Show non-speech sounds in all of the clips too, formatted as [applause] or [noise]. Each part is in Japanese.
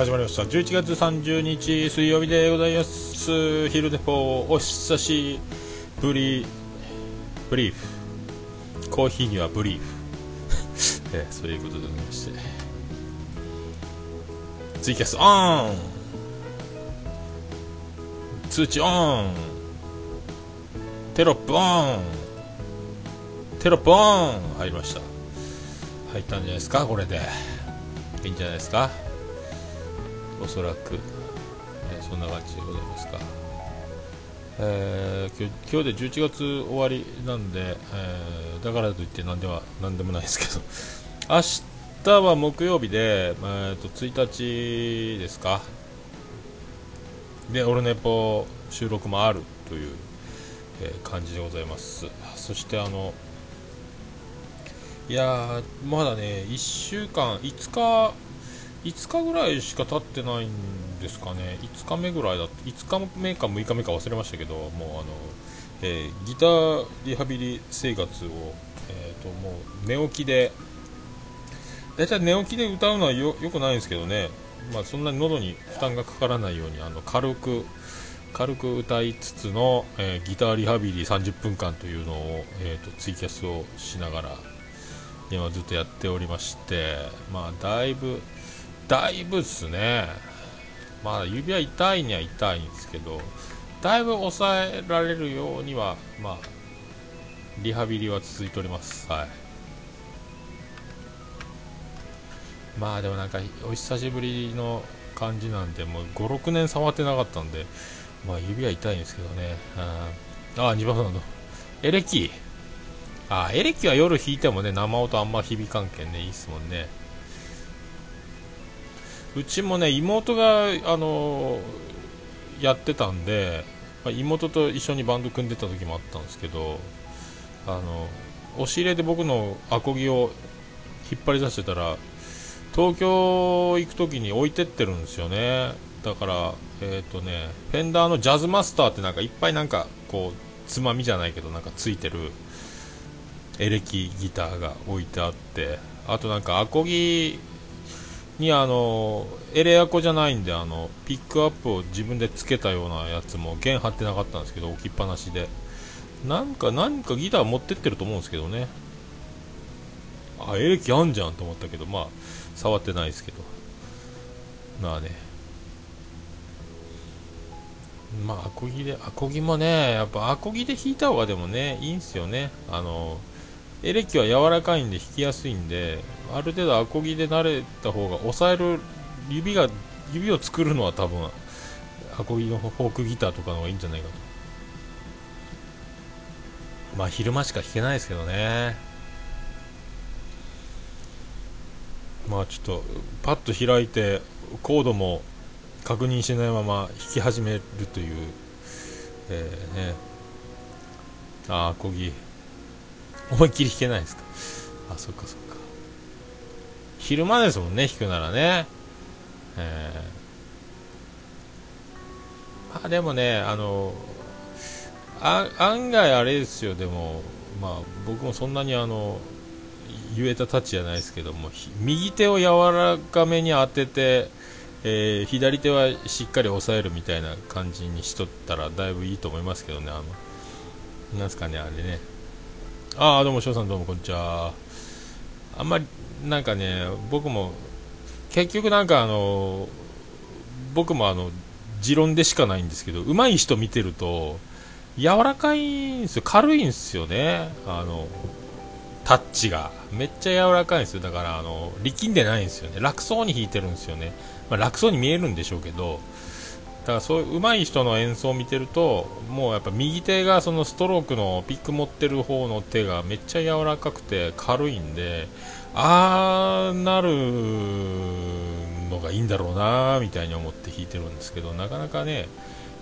始まりました。11月30日水曜日でございます。昼デポお久しぶり、ブリーフ。コーヒーにはブリーフ。[laughs] えー、そういうことでございまして。ツイキャスオン通知オンテロップオンテロップオン入りました。入ったんじゃないですか、これで。いいんじゃないですか。おそらく、えー、そんな感じでございますか、えー、今日今日で11月終わりなんで、えー、だからといって何では何でもないですけど。[laughs] 明日は木曜日で、えー、と1日ですか。でオルネポ収録もあるという、えー、感じでございます。そしてあのいやまだね1週間5日5日ぐらいしか経ってないんですかね、5日目ぐらいだ5日目か6日目か忘れましたけど、もうあの、えー、ギターリハビリ生活を、えーと、もう寝起きで、大体寝起きで歌うのはよくないんですけどね、まあ、そんなに喉に負担がかからないようにあの軽く軽く歌いつつの、えー、ギターリハビリ30分間というのを、えーとツイキャスをしながら今ずっとやっておりまして、まあ、だいぶだいぶっすね。まあ、指は痛いには痛いんですけど、だいぶ抑えられるようには、まあ、リハビリは続いております。はい。まあでもなんか、お久しぶりの感じなんで、もう5、6年触ってなかったんで、まあ指は痛いんですけどね。ああ、2番さんの。エレキ。あエレキは夜弾いてもね、生音あんま響かんけんね、いいっすもんね。うちもね妹があのやってたんで、ま、妹と一緒にバンド組んでた時もあったんですけどあの押し入れで僕のアコギを引っ張り出してたら東京行く時に置いてってるんですよね。だからえっ、ー、とねフェンダーのジャズマスターってなんかいっぱいなんかこうつまみじゃないけどなんかついてるエレキギターが置いてあってあとなんかアコギにあのエレアコじゃないんであのピックアップを自分でつけたようなやつも弦張ってなかったんですけど置きっぱなしで。なんか何かギター持ってってると思うんですけどね。あエレキあんじゃんと思ったけどまあ触ってないですけど。まあね。まあアコギでアコギもねやっぱアコギで弾いた方がでもねいいんすよね。あのエレキは柔らかいんで弾きやすいんである程度アコギで慣れた方が押さえる指が指を作るのは多分アコギのフォークギターとかの方がいいんじゃないかと。まあ昼間しか弾けないですけどね。まあちょっとパッと開いてコードも確認しないまま弾き始めるというえー、ね。あアコギ。思いっきり弾けないですか？あそっかそっか。昼間ですもんね弾くならね。えー、あでもねあの案外あれですよ。でもまあ僕もそんなにあの言えたタッチじゃないですけども右手を柔らかめに当てて、えー、左手はしっかり押さえるみたいな感じにしとったらだいぶいいと思いますけどね。あのなんすかねあれね。ああどうも翔さんどうもこんにちは。あんまりなんかね僕も結局なんかあの僕もあの持論でしかないんですけど上手い人見てると柔らかいんですよ。軽いんですよね。あのタッチが。めっちゃ柔らかいんですよ。だからあの力んでないんですよね。楽そうに弾いてるんですよね、まあ、楽そうに見えるんでしょうけどだからそういう上手い人の演奏を見てるともうやっぱ右手がそのストロークのピック持ってる方の手がめっちゃ柔らかくて軽いんでああなるのがいいんだろうなみたいに思って弾いてるんですけどなかなかね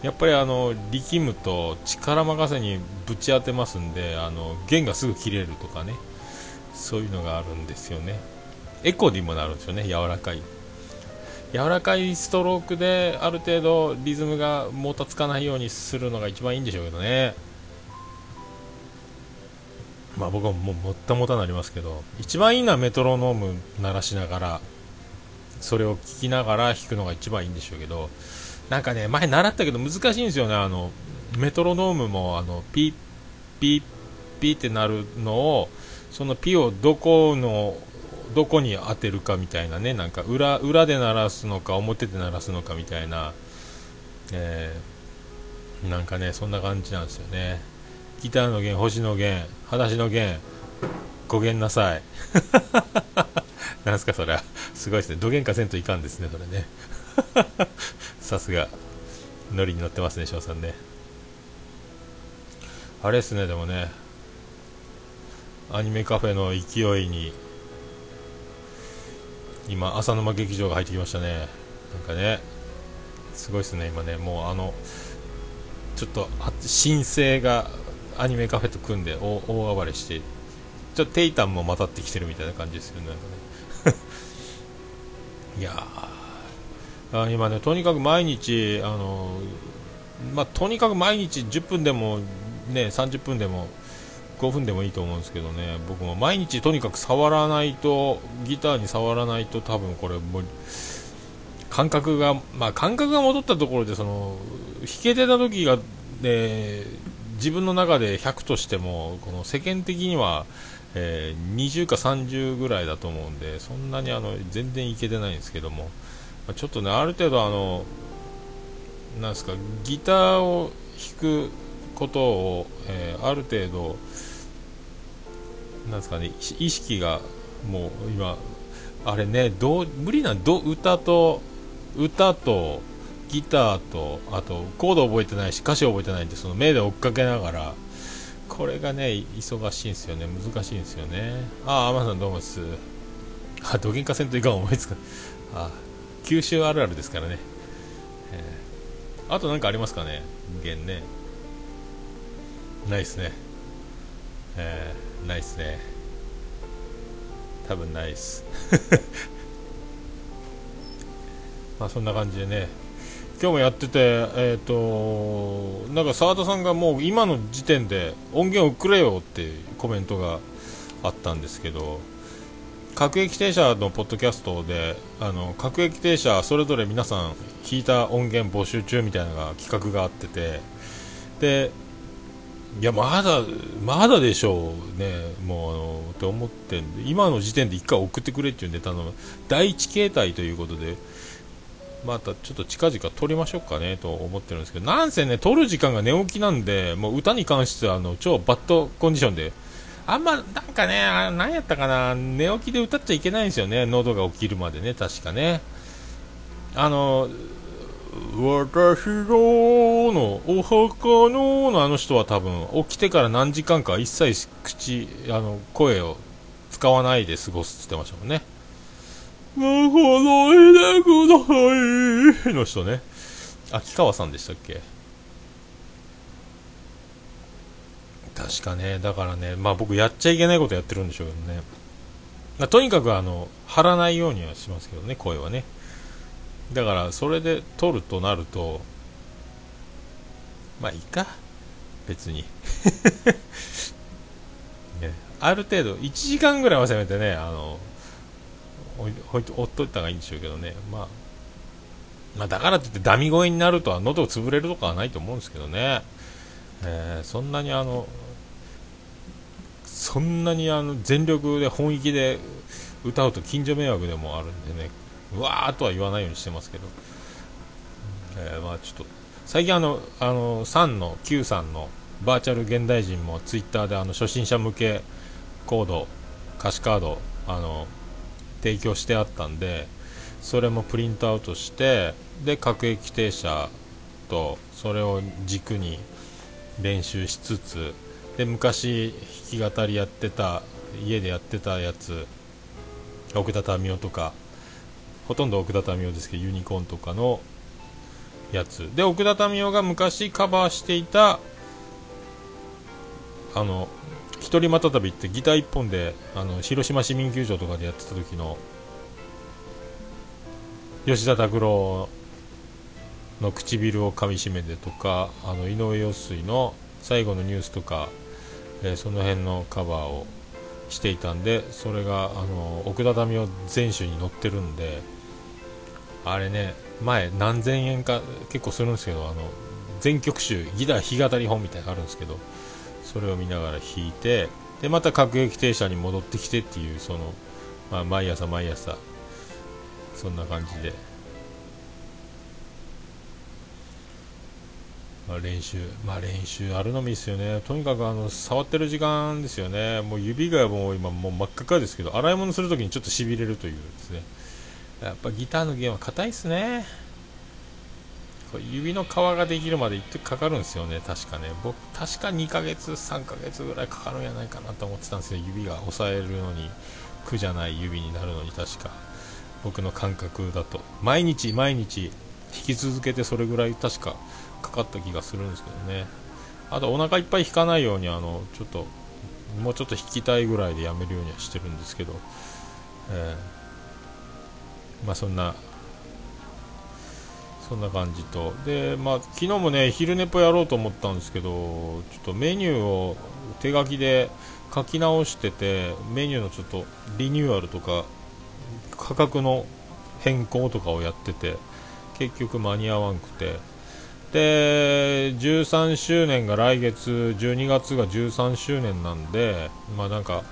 やっぱりあの力むと力任せにぶち当てますんであの弦がすぐ切れるとかねそういうのがあるんですよね。エコにもなるんですよね柔らかい。柔らかいストロークである程度リズムがもたつかないようにするのが一番いいんでしょうけどね。まあ僕はもうもったもたなりますけど一番いいのはメトロノーム鳴らしながらそれを聞きながら弾くのが一番いいんでしょうけどなんかね前習ったけど難しいんですよね。あのメトロノームもあのピッピッピッってなるのをそのピをどこのどこに当てるかみたいなねなんか裏裏で鳴らすのか表で鳴らすのかみたいな、えー、なんかねそんな感じなんですよね。ギターの弦星の弦裸足の弦ごげんなさい。[laughs] なんすかそれはすごいですね。どげんかせんといかんですねそれね。[laughs] さすが。ノリに乗ってますね翔さんね。あれですねでもね。アニメカフェの勢いに今浅沼劇場が入ってきましたね。なんかねすごいですね今ね。もうあのちょっと申請がアニメカフェと組んで大暴れしてちょっとテイタンもまたってきてるみたいな感じですよねなんかね。[laughs] いやー。今ねとにかく毎日あのまあ、とにかく毎日10分でもね30分でも5分でもいいと思うんですけどね。僕も毎日とにかく触らないとギターに触らないと多分これも感覚がまあ感覚が戻ったところでその弾けてた時がね自分の中で100としてもこの世間的には、えー、20か30ぐらいだと思うんでそんなにあの全然いけてないんですけども、まあ、ちょっとねある程度あのなんですかギターを弾くことを、えー、ある程度なんですかね意識がもう今あれねどう無理など歌と歌とギターとあとコード覚えてないし歌詞覚えてないんでその目で追っかけながらこれがね忙しいんですよね難しいんですよね。ああ天野さんどうもです？あどげんかせんといかん思いつかあ九州あるあるですからね、えー、あと何かありますかね？弦ね。ないっすね。えー、ないっすね。多分ないっすまあそんな感じでね。今日もやってて、えーと、なんか澤田さんがもう今の時点で音源をくれよってコメントがあったんですけど各駅停車のポッドキャストであの各駅停車それぞれ皆さん弾いた音源募集中みたいなのが企画があっててでいやまだまだでしょうね。もうあのって思ってんで。今の時点で1回送ってくれっていうネタの第1形態ということでまたちょっと近々撮りましょうかねと思ってるんですけど、なんせね、撮る時間が寝起きなんで、もう歌に関してはあの超バッドコンディションで、あんまなんかね、何やったかな、寝起きで歌っちゃいけないんですよね、喉が起きるまでね、確かね。あの、私ののお墓ののあの人は多分起きてから何時間か一切口あの声を使わないで過ごすって言ってましたもんね。まほどいてくださいの人ね。秋川さんでしたっけ？確かね、だからね、まあ僕やっちゃいけないことやってるんでしょうけどね。とにかくあの、張らないようにはしますけどね、声はね。だからそれで撮るとなると、まあいいか。別に。[laughs] ね、ある程度、1時間ぐらいはせめてね、あの、ほいほっといた方がいいんでしょうけどね、まあ、まあ、だからといってダミ声になるとは喉を潰れるとかはないと思うんですけどね、えー、そんなにあのそんなにあの全力で本気で歌うと近所迷惑でもあるんでねうわーとは言わないようにしてますけど、えー、まあちょっと最近あのあの3の9さんのバーチャル現代人もツイッターであの初心者向けコード歌詞カードあの提供してあったんでそれもプリントアウトしてで各駅停車とそれを軸に練習しつつで昔弾き語りやってた家でやってたやつ奥田民生とかほとんど奥田民生ですけどユニコーンとかのやつ。で奥田民生が昔カバーしていたあの一人また旅ってギター1本であの広島市民球場とかでやってた時の吉田拓郎の唇をかみしめてとかあの井上陽水の最後のニュースとか、えー、その辺のカバーをしていたんでそれがあの奥田民生全集に載ってるんであれね前何千円か結構するんですけどあの全曲集ギター弾き語り本みたいなのあるんですけどそれを見ながら弾いてでまた各駅停車に戻ってきてっていうその、まあ、毎朝毎朝そんな感じで、まあ、練習まあ練習あるのもいいですよね。とにかくあの触ってる時間ですよね。もう指がもう今もう真っ赤っかですけど洗い物するときにちょっとしびれるというですね。やっぱギターの弦は硬いですね指の皮ができるまで一時かかるんですよね、確かね。僕、確か2ヶ月、3ヶ月ぐらいかかるんじゃないかなと思ってたんですよ、指が押さえるのに、苦じゃない指になるのに、確か。僕の感覚だと。毎日、毎日、弾き続けてそれぐらい確かかかった気がするんですけどね。あと、お腹いっぱい弾かないように、あの、ちょっと、もうちょっと弾きたいぐらいでやめるようにはしてるんですけど、えー、まあそんなそんな感じと。で、まあ、昨日もね昼寝ぽやろうと思ったんですけどちょっとメニューを手書きで書き直しててメニューのちょっとリニューアルとか価格の変更とかをやってて結局間に合わんくて。で13周年が来月12月が13周年なんでまあなんか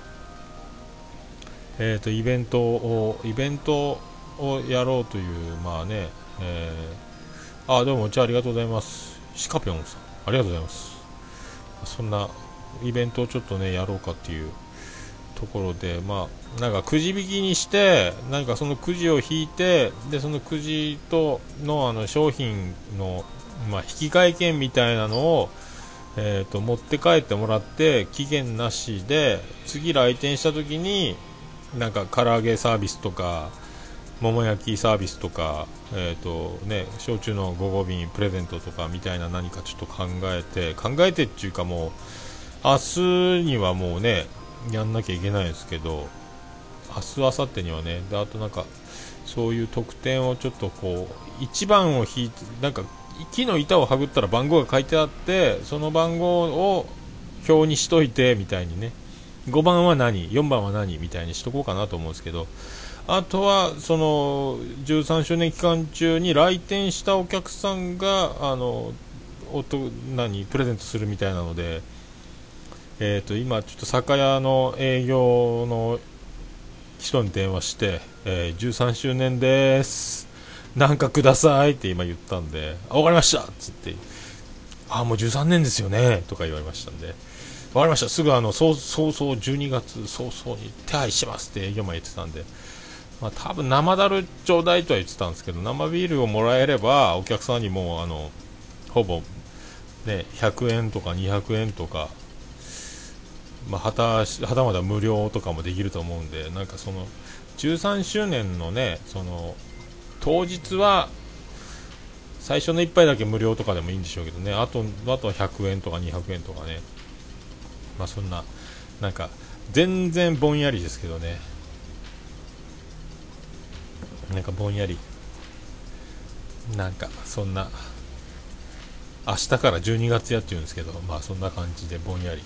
えーとイベントをイベントをやろうというまあね、えーあ、どうも、うちありがとうございます。シカピョンさん、ありがとうございます。そんなイベントをちょっとね、やろうかっていうところで、まあ、なんかくじ引きにして、なんかそのくじを引いて、で、そのくじとのあの商品の、まあ、引換券みたいなのを、えーと、持って帰ってもらって期限なしで次来店した時になんか唐揚げサービスとか桃焼きサービスとか、えーとね、焼酎の午後瓶プレゼントとかみたいな何かちょっと考えて考えてっていうかもう明日にはもうねやんなきゃいけないんですけど明日明後日にはねであとなんかそういう特典をちょっとこう1番を引いてなんか木の板をはぐったら番号が書いてあってその番号を表にしといてみたいにね。5番は何？4番は何？みたいにしとこうかなと思うんですけどあとはその13周年期間中に来店したお客さんがあの音何プレゼントするみたいなので、えー、と今、ちょっと酒屋の営業の人に電話して、えー、13周年です、なんかくださいって今言ったんで、あ分かりましたっつって、あもう13年ですよねとか言われましたんで、分かりました、すぐあの早々12月早々に手配しますって営業マン言ってたんで。まあ、多分生だるちょうだいとは言ってたんですけど生ビールをもらえればお客さんにもあのほぼ、ね、100円とか200円とか、まあ、はたはたまた無料とかもできると思うんでなんかその13周年のねその当日は最初の1杯だけ無料とかでもいいんでしょうけどね。あとあとは100円とか200円とかね。まあそんななんか全然ぼんやりですけどね。なんかぼんやりなんかそんな明日から12月やって言うんですけどまあそんな感じでぼんやり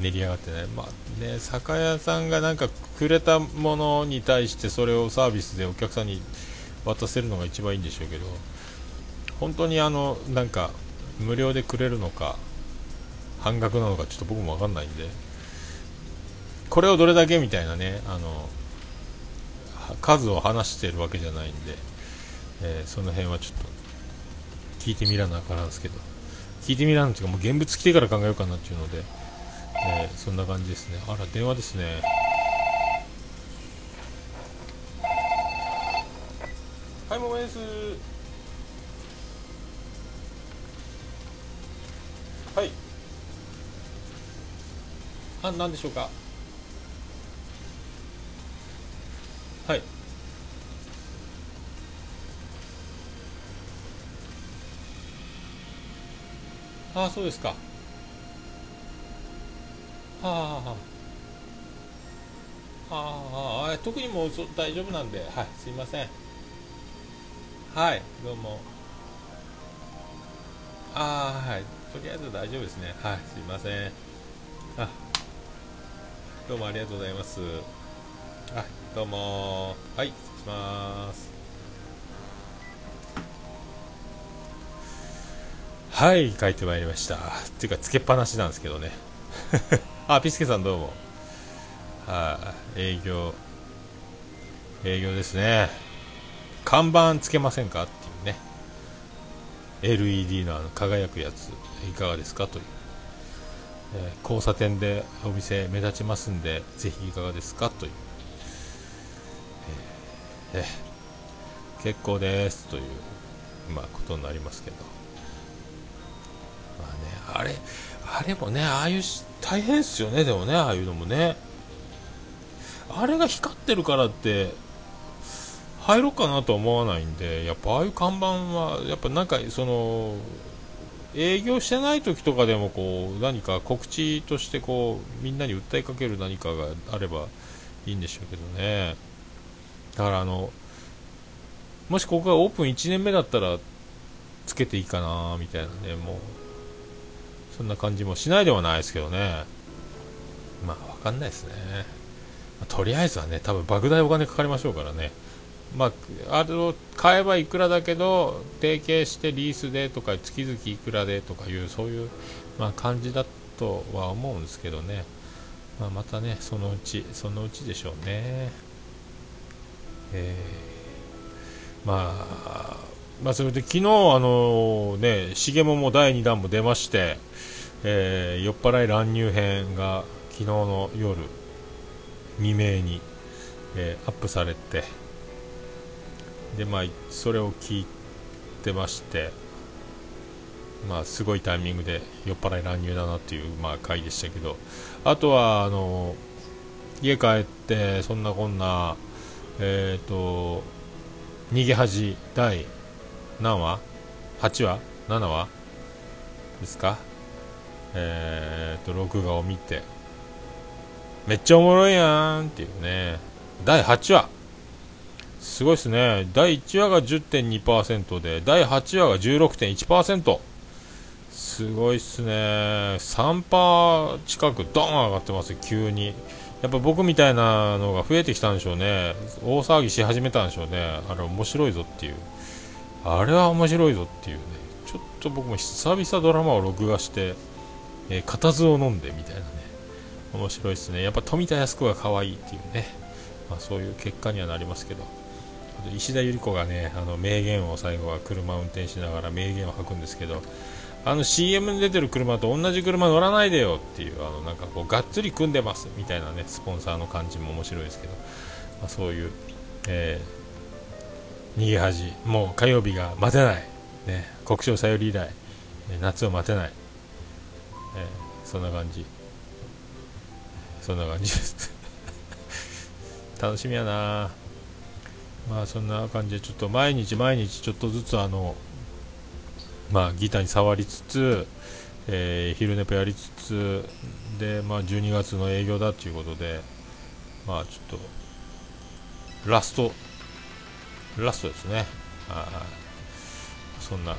練り上がってね。まあね酒屋さんがなんかくれたものに対してそれをサービスでお客さんに渡せるのが一番いいんでしょうけど本当にあのなんか無料でくれるのか半額なのかちょっと僕も分かんないんでこれをどれだけみたいなねあの数を話してるわけじゃないんで、えー、その辺はちょっと聞いてみらなあからんすけど。聞いてみらんっていうかもう現物来てから考えようかなっていうので、えー、そんな感じですね。あら電話ですね。はいももですはい。あ何でしょうか。はい。ああそうですか。はあはあはあ。あ特にもう大丈夫なんで。はい。すいません。はい。どうも。ああはい。とりあえず大丈夫ですね。はい。すいません。あどうもありがとうございます。あどうもはい失礼します。はい帰ってまいりました。っていうかつけっぱなしなんですけどね。[laughs] あピスケさんどうも。はい営業。営業ですね。看板つけませんかっていうね。LED のあの輝くやついかがですかという、えー、交差点でお店目立ちますんでぜひいかがですかという。え、結構ですという、まあ、ことになりますけど、まあね、あれあれもねああいう大変ですよねでもねああいうのもね。あれが光ってるからって入ろうかなと思わないんでやっぱああいう看板はやっぱなんかその営業してない時とかでもこう何か告知としてこうみんなに訴えかける何かがあればいいんでしょうけどね。だからあのもしここがオープン1年目だったらつけていいかなみたいなねもうそんな感じもしないではないですけどね。まあ分かんないですね。まとりあえずはね多分莫大お金かかりましょうからね。まあ、あれを買えばいくらだけど提携してリースでとか月々いくらでとかいうそういう、まあ、感じだとは思うんですけどね、まあ、またねそのうちそのうちでしょうね。えー、まあまあそれで昨日あのね重もも第2弾も出まして、えー、酔っ払い乱入編が昨日の夜未明に、えー、アップされてでまあそれを聞いてましてまあすごいタイミングで酔っ払い乱入だなっていうまあ回でしたけどあとはあの家帰ってそんなこんなえっ、ー、と逃げ恥第何話 ?8 話 ?7 話？ですか？えっ、ー、と録画を見てめっちゃおもろいやんっていうね第8話すごいですね。第1話が10.2%で、第8話が16.1%。すごいっすね。3%近くドーン上がってます急に。やっぱ僕みたいなのが増えてきたんでしょうね。大騒ぎし始めたんでしょうね。あれ面白いぞっていう。あれは面白いぞっていうね。ちょっと僕も久々ドラマを録画して、えー、固唾を飲んでみたいなね。面白いですね。やっぱ富田靖子が可愛いっていうね。まあそういう結果にはなりますけど。石田ゆり子がねあの名言を最後は車を運転しながら名言を吐くんですけどあの CM に出てる車と同じ車乗らないでよっていうあのなんかこうがっつり組んでますみたいなねスポンサーの感じも面白いですけど、まあ、そういう、えー、逃げ恥もう火曜日が待てない、ね、国章さより以来夏を待てない、えー、そんな感じ。そんな感じです。[laughs] 楽しみやなまあそんな感じでちょっと毎日毎日ちょっとずつあのまあギターに触りつつ、えー、昼寝ぽやりつつでまあ12月の営業だということでまあちょっとラストラストですね。あそんな。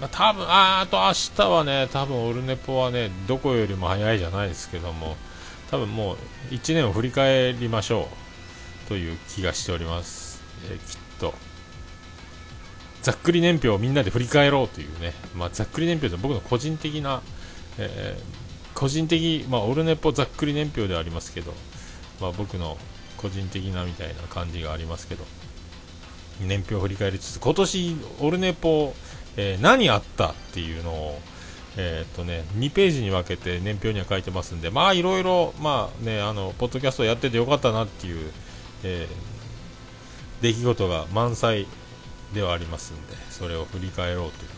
まあ、多分ああと明日はね、多分オルネポはね、どこよりも早いじゃないですけども、多分もう1年を振り返りましょう。という気がしております、えー、きっと。ざっくり年表をみんなで振り返ろうというね、まあ、ざっくり年表って僕の個人的な、えー、個人的、まあ、オルネポざっくり年表ではありますけど、まあ、僕の個人的なみたいな感じがありますけど年表を振り返りつつ今年オルネポ、えー、何あったっていうのをえー、っとね、2ページに分けて年表には書いてますんで、まあいろいろ、まあね、あの、ポッドキャストやっててよかったなっていう、えー、出来事が満載ではありますんでそれを振り返ろうという、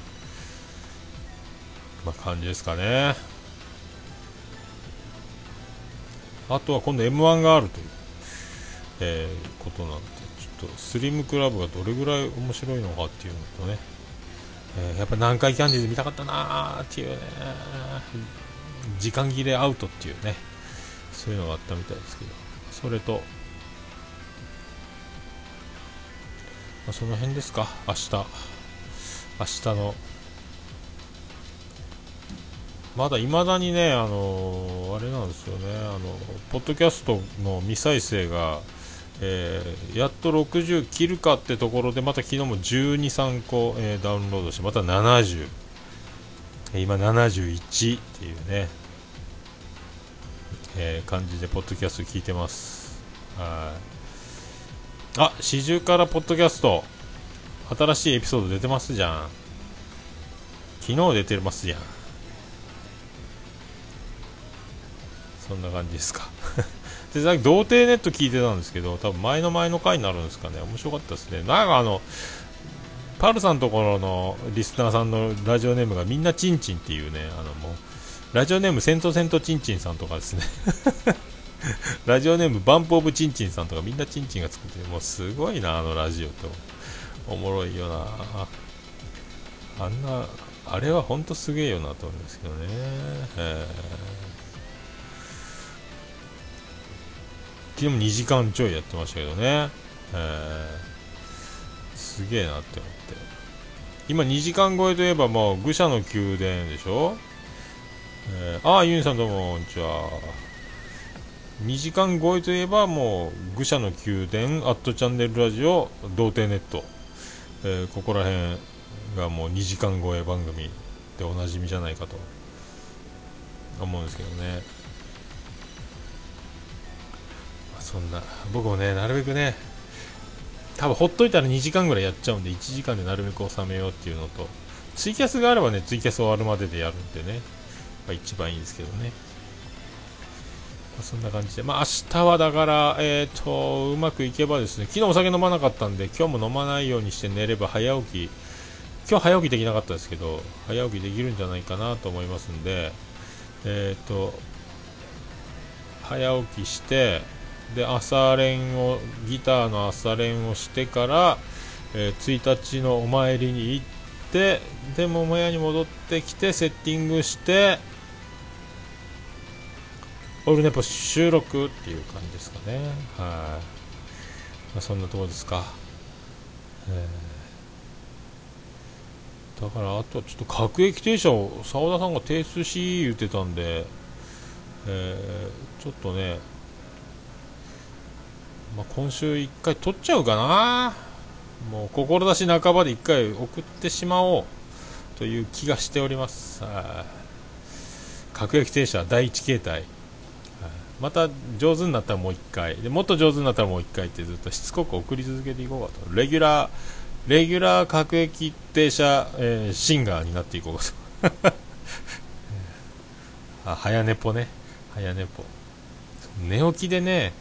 まあ、感じですかね。あとは今度 m 1があるという、えー、ことなんでちょっとスリムクラブがどれぐらい面白いのかっていうのとね、えー、やっぱ南海キャンディーズ見たかったなーっていうね時間切れアウトっていうねそういうのがあったみたいですけどそれとあ、その辺ですか。明日。明日の。まだいまだにねあの、あれなんですよね。あのポッドキャストの未再生が、えー、やっと60切るかってところでまた昨日も12、3個、えー、ダウンロードしてまた70今71っていうね、えー、感じでポッドキャスト聞いてます。はい。あ四十からポッドキャスト。新しいエピソード出てますじゃん。昨日出てますじゃん。そんな感じですか。[laughs] でさっき童貞ネット聞いてたんですけど多分前の前の回になるんですかね。面白かったですね。なんかあのパルさんのところのリスナーさんのラジオネームがみんなチンチンっていうねあのもうラジオネームセントセントチンチンさんとかですね。[laughs] [laughs] ラジオネームバンプオブチンチンさんとかみんなチンチンが作ってるもうすごいなあのラジオと。おもろいよな。あんなあれは本当すげえよなと思うんですけどね、えー。昨日も2時間ちょいやってましたけどね、えー、すげえなって思って。今2時間超えといえばもう愚者の宮殿でしょ、えー、ああユンさんどうもこんにちは。2時間超えといえばもう愚者の宮殿アットチャンネルラジオ童貞ネット、えー、ここら辺がもう2時間超え番組でおなじみじゃないかと思うんですけどね。そんな僕もねなるべくね多分ほっといたら2時間ぐらいやっちゃうんで1時間でなるべく収めようっていうのとツイキャスがあればねツイキャス終わるまででやるんでね、まあ、一番いいんですけどね、そんな感じで。まあ明日はだからえっ、ー、とうまくいけばですね昨日お酒飲まなかったんで今日も飲まないようにして寝れば早起き。今日早起きできなかったですけど早起きできるんじゃないかなと思いますんでえっ、ー、と早起きしてで朝練をギターの朝練をしてから、えー、1日のお参りに行ってで桃屋に戻ってきてセッティングしてオルネポ収録っていう感じですかね。はい、まあ、そんなところですか、えー、だからあとはちょっと各駅停車を澤田さんが提出し言ってたんで、えー、ちょっとねまあ、今週1回取っちゃうかな。もう志半ばで1回送ってしまおうという気がしております。各駅停車第1形態。また上手になったらもう1回。でもっと上手になったらもう1回ってずっとしつこく送り続けていこうかと。レギュラーレギュラー各駅停車、えー、シンガーになっていこうかと。[laughs] あ早寝ぽね。早寝ぽ。寝起きでね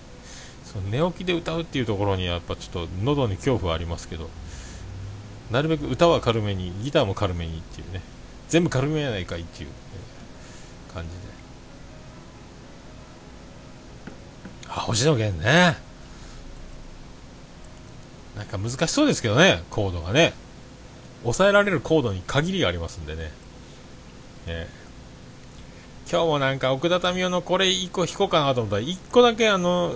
そ寝起きで歌うっていうところにやっぱちょっと喉に恐怖はありますけど。なるべく歌は軽めにギターも軽めにっていうね。全部軽めやないかいっていう、感じで。あ星野源ねなんか難しそうですけどねコードがね抑えられるコードに限りがありますんでね、えー、今日もなんか奥田民生のこれ1個弾こうかなと思ったら1個だけあの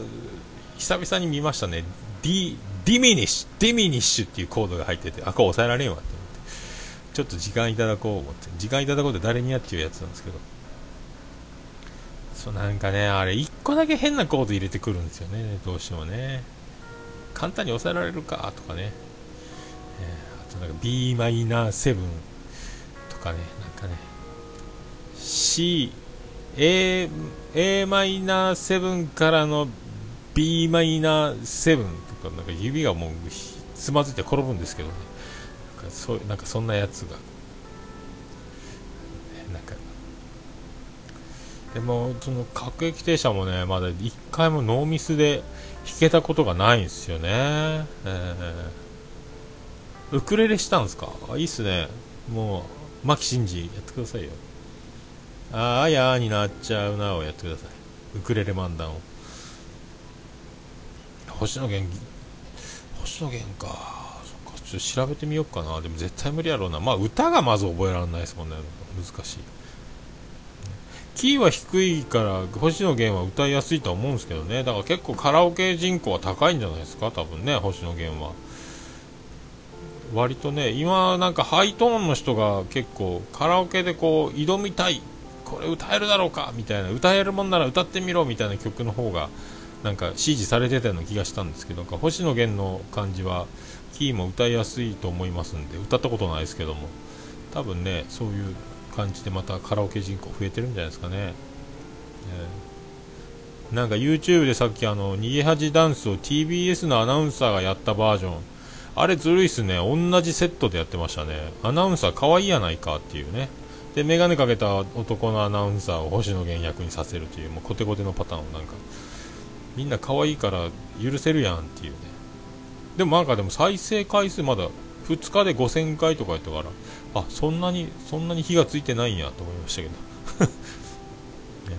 久々に見ましたね。ディミニッシュ、ディミニッシュっていうコードが入ってて、あ、これ抑えられんわって思って。ちょっと時間いただこう思って。時間いただこうって誰にやっていうやつなんですけど。そうなんかね、あれ、1個だけ変なコード入れてくるんですよね、どうしてもね。簡単に抑えられるか？とかね。えー、あとなんか b マイナー7とかね、なんかね、C、A、a マイナー7からの b マイナー7とかなんか指がもうつまずいて転ぶんですけどね。なんかそうなんかそんなやつがでもその各駅停車もねまだ1回もノーミスで弾けたことがないんですよね、えー、ウクレレしたんですか？あいいっすね。もう牧真司やってくださいよ。ああやーになっちゃうなをやってください。ウクレレ漫談を。星野源星野源か。そっかちょっと調べてみようかな。でも絶対無理やろうな。まあ歌がまず覚えられないですもんね。難しい。キーは低いから星野源は歌いやすいとは思うんですけどね。だから結構カラオケ人口は高いんじゃないですか？多分ね星野源は。割とね今なんかハイトーンの人が結構カラオケでこう挑みたい。これ歌えるだろうか？みたいな。歌えるもんなら歌ってみろみたいな曲の方がなんか指示されてたような気がしたんですけど。星野源の感じはキーも歌いやすいと思いますんで歌ったことないですけども。多分ねそういう感じでまたカラオケ人口増えてるんじゃないですかね、えー、なんか YouTube でさっきあの逃げ恥ダンスを TBS のアナウンサーがやったバージョン。あれずるいっすね。同じセットでやってましたね。アナウンサー可愛いやないかっていうね。で眼鏡かけた男のアナウンサーを星野源役にさせるというもうコテコテのパターンをなんか。みんな可愛いから許せるやんっていうね。でもなんかでも再生回数まだ2日で5000回とかやったからあそんなにそんなに火がついてないんやと思いましたけど、[laughs] ね、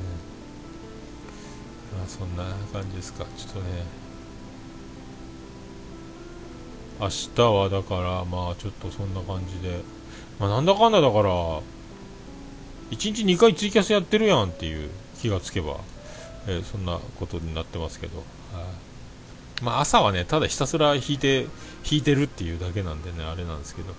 まあそんな感じですか。ちょっとね。明日はだからまあちょっとそんな感じで、まあ、なんだかんだだから1日2回ツイキャスやってるやんっていう気がつけば、えー、そんなことになってますけど、はい。まあ、朝はねただひたすら弾いて弾いてるっていうだけなんでねあれなんですけど、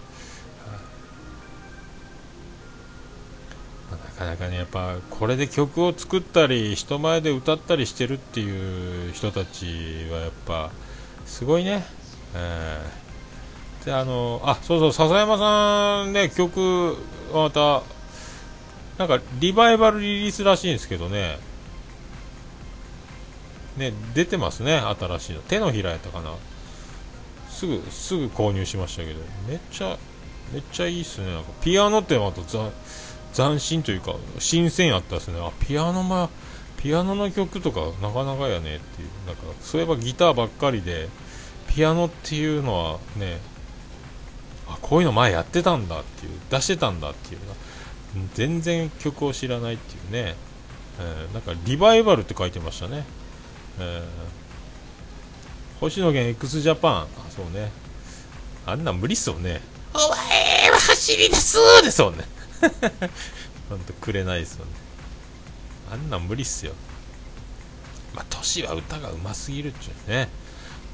かなかねやっぱこれで曲を作ったり人前で歌ったりしてるっていう人たちはやっぱすごいね。えー、であのあそうそう笹山さんね曲またなんかリバイバルリリースらしいんですけどね。ね出てますね新しいの。手のひらやったかな。すぐすぐ購入しましたけど。めっちゃめっちゃいいっすね。なんかピアノってまた斬新というか新鮮やったっすね。あピアノまピアノの曲とかなかなかやねっていう。なんかそういえばギターばっかりでピアノっていうのはねあこういうの前やってたんだっていう出してたんだっていう全然曲を知らないっていうね、えー、なんかリバイバルって書いてましたね、えー、星野源 x ジャパンあそうね。あんな無理っすよね。お前は走り出すですもんね。[laughs] ほんとくれないですよね。あんなん無理っすよ。まあ年は歌がうますぎるっちゅうね。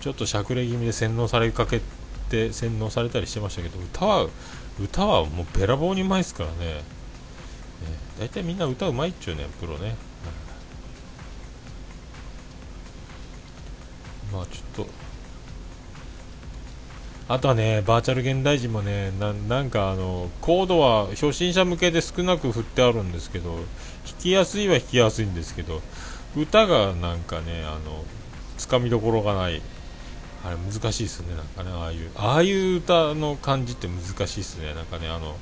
ちょっとしゃくれ気味で洗脳されかけて洗脳されたりしてましたけど歌は歌はもうべらぼうにうまいですからね。ね大体みんな歌うまいっちゅうねプロね、まあちょっとあとはねバーチャル現代人もねなんかあのコードは初心者向けで少なく振ってあるんですけど弾きやすいは弾きやすいんですけど歌がなんかねあのつかみどころがない。あれ難しいですねなんかねああいうああいう歌の感じって難しいですねなんかねあの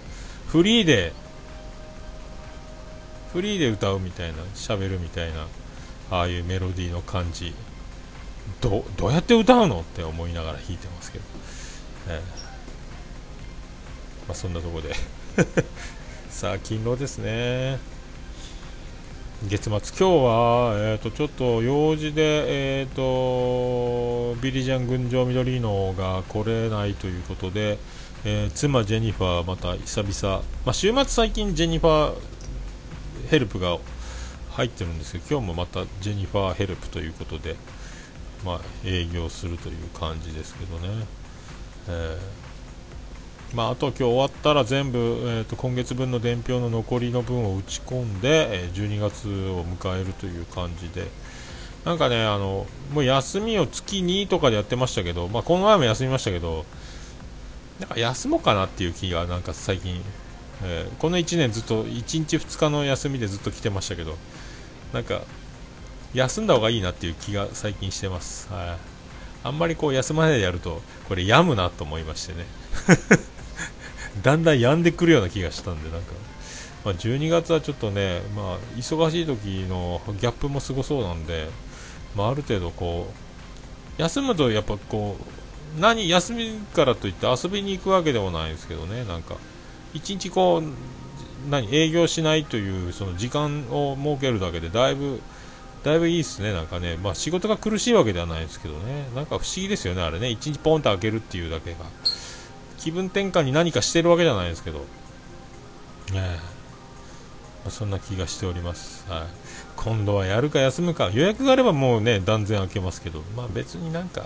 フリーでフリーで歌うみたいな喋るみたいなああいうメロディーの感じ。どどうやって歌うのって思いながら弾いてますけど、えー、まあ、そんなとこで。[laughs] さあ勤労ですね。月末、今日は、えーと、ちょっと用事で、えーと、ビリジャン群青緑のが来れないということで、えー、妻ジェニファーまた久々、まあ、週末最近ジェニファーヘルプが入ってるんですけど今日もまたジェニファーヘルプということで、まあ、営業するという感じですけどね、えーまあ、あと今日終わったら全部、えーと、今月分の伝票の残りの分を打ち込んで、えー、12月を迎えるという感じで。なんかねあのもう休みを月2とかでやってましたけど、まあ、この前も休みましたけどなんか休もうかなっていう気がなんか最近、えー、この1年ずっと1日2日の休みでずっと来てましたけどなんか休んだ方がいいなっていう気が最近してます。はい。あんまりこう休まないでやるとこれ病むなと思いましてね。[laughs] だんだん病んでくるような気がしたんでなんか、まあ、12月はちょっとね、まあ、忙しい時のギャップもすごそうなんで、まあ、ある程度こう休むとやっぱこう何休みからといって遊びに行くわけでもないんですけどねなんか。一日こう何営業しないというその時間を設けるだけでだいぶだいぶいいですね、なんかね、まあ、仕事が苦しいわけではないですけどね、なんか不思議ですよね、あれね、1日ポンと開けるっていうだけが。気分転換に何かしてるわけじゃないですけど、えー、まあ、そんな気がしております、はい、今度はやるか休むか。予約があればもうね断然開けますけど、まあ、別になんか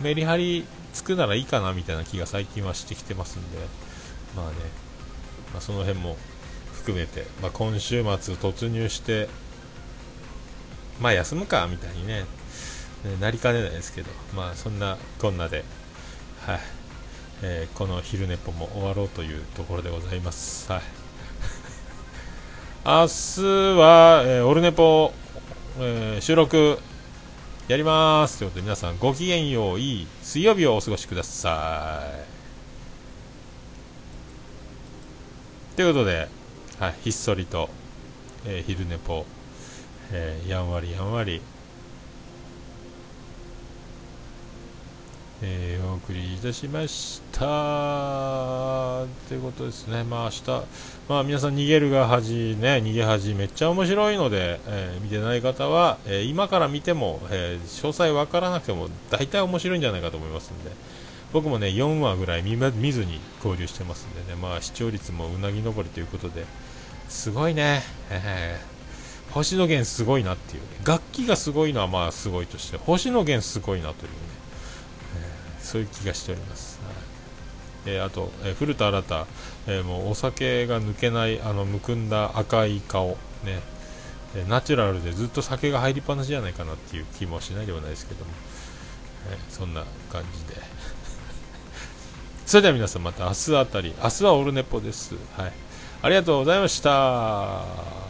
メリハリつくならいいかなみたいな気が最近はしてきてますんで、まあね、まあ、その辺も含めて、まあ、今週末突入してまあ休むかみたいにね、なりかねないですけど、まあそんなこんなで、はい、えー、この昼寝ぽも終わろうというところでございます。はい。[laughs] 明日は、えー、オルネポ、えー、収録やりますということで皆さんごきげんよういい水曜日をお過ごしください。ということで、はい、ひっそりと、えー、昼寝ぽ、えー、やんわりやんわり。えー、お送りいたしました。ということですね、まあ明日まあ皆さん逃げるが恥ね逃げ恥めっちゃ面白いので、えー、見てない方は、え、今から見ても、え詳細わからなくても大体面白いんじゃないかと思いますんで。僕もね4話ぐらい見見ずに交流してますんでね。まあ視聴率もうなぎ登りということで。すごいね、えー、星野源すごいなっていう、ね。楽器がすごいのはまあすごいとして星野源すごいなというね。そういう気がしております。はい。えー、あと、えー、古田新太、えー、もうお酒が抜けないあのむくんだ赤い顔、ね。えナチュラルでずっと酒が入りっぱなしじゃないかなっていう気もしないではないですけども、えそんな感じで。[laughs] それでは皆さんまた明日あたり。明日はオルネポです、はい、ありがとうございました。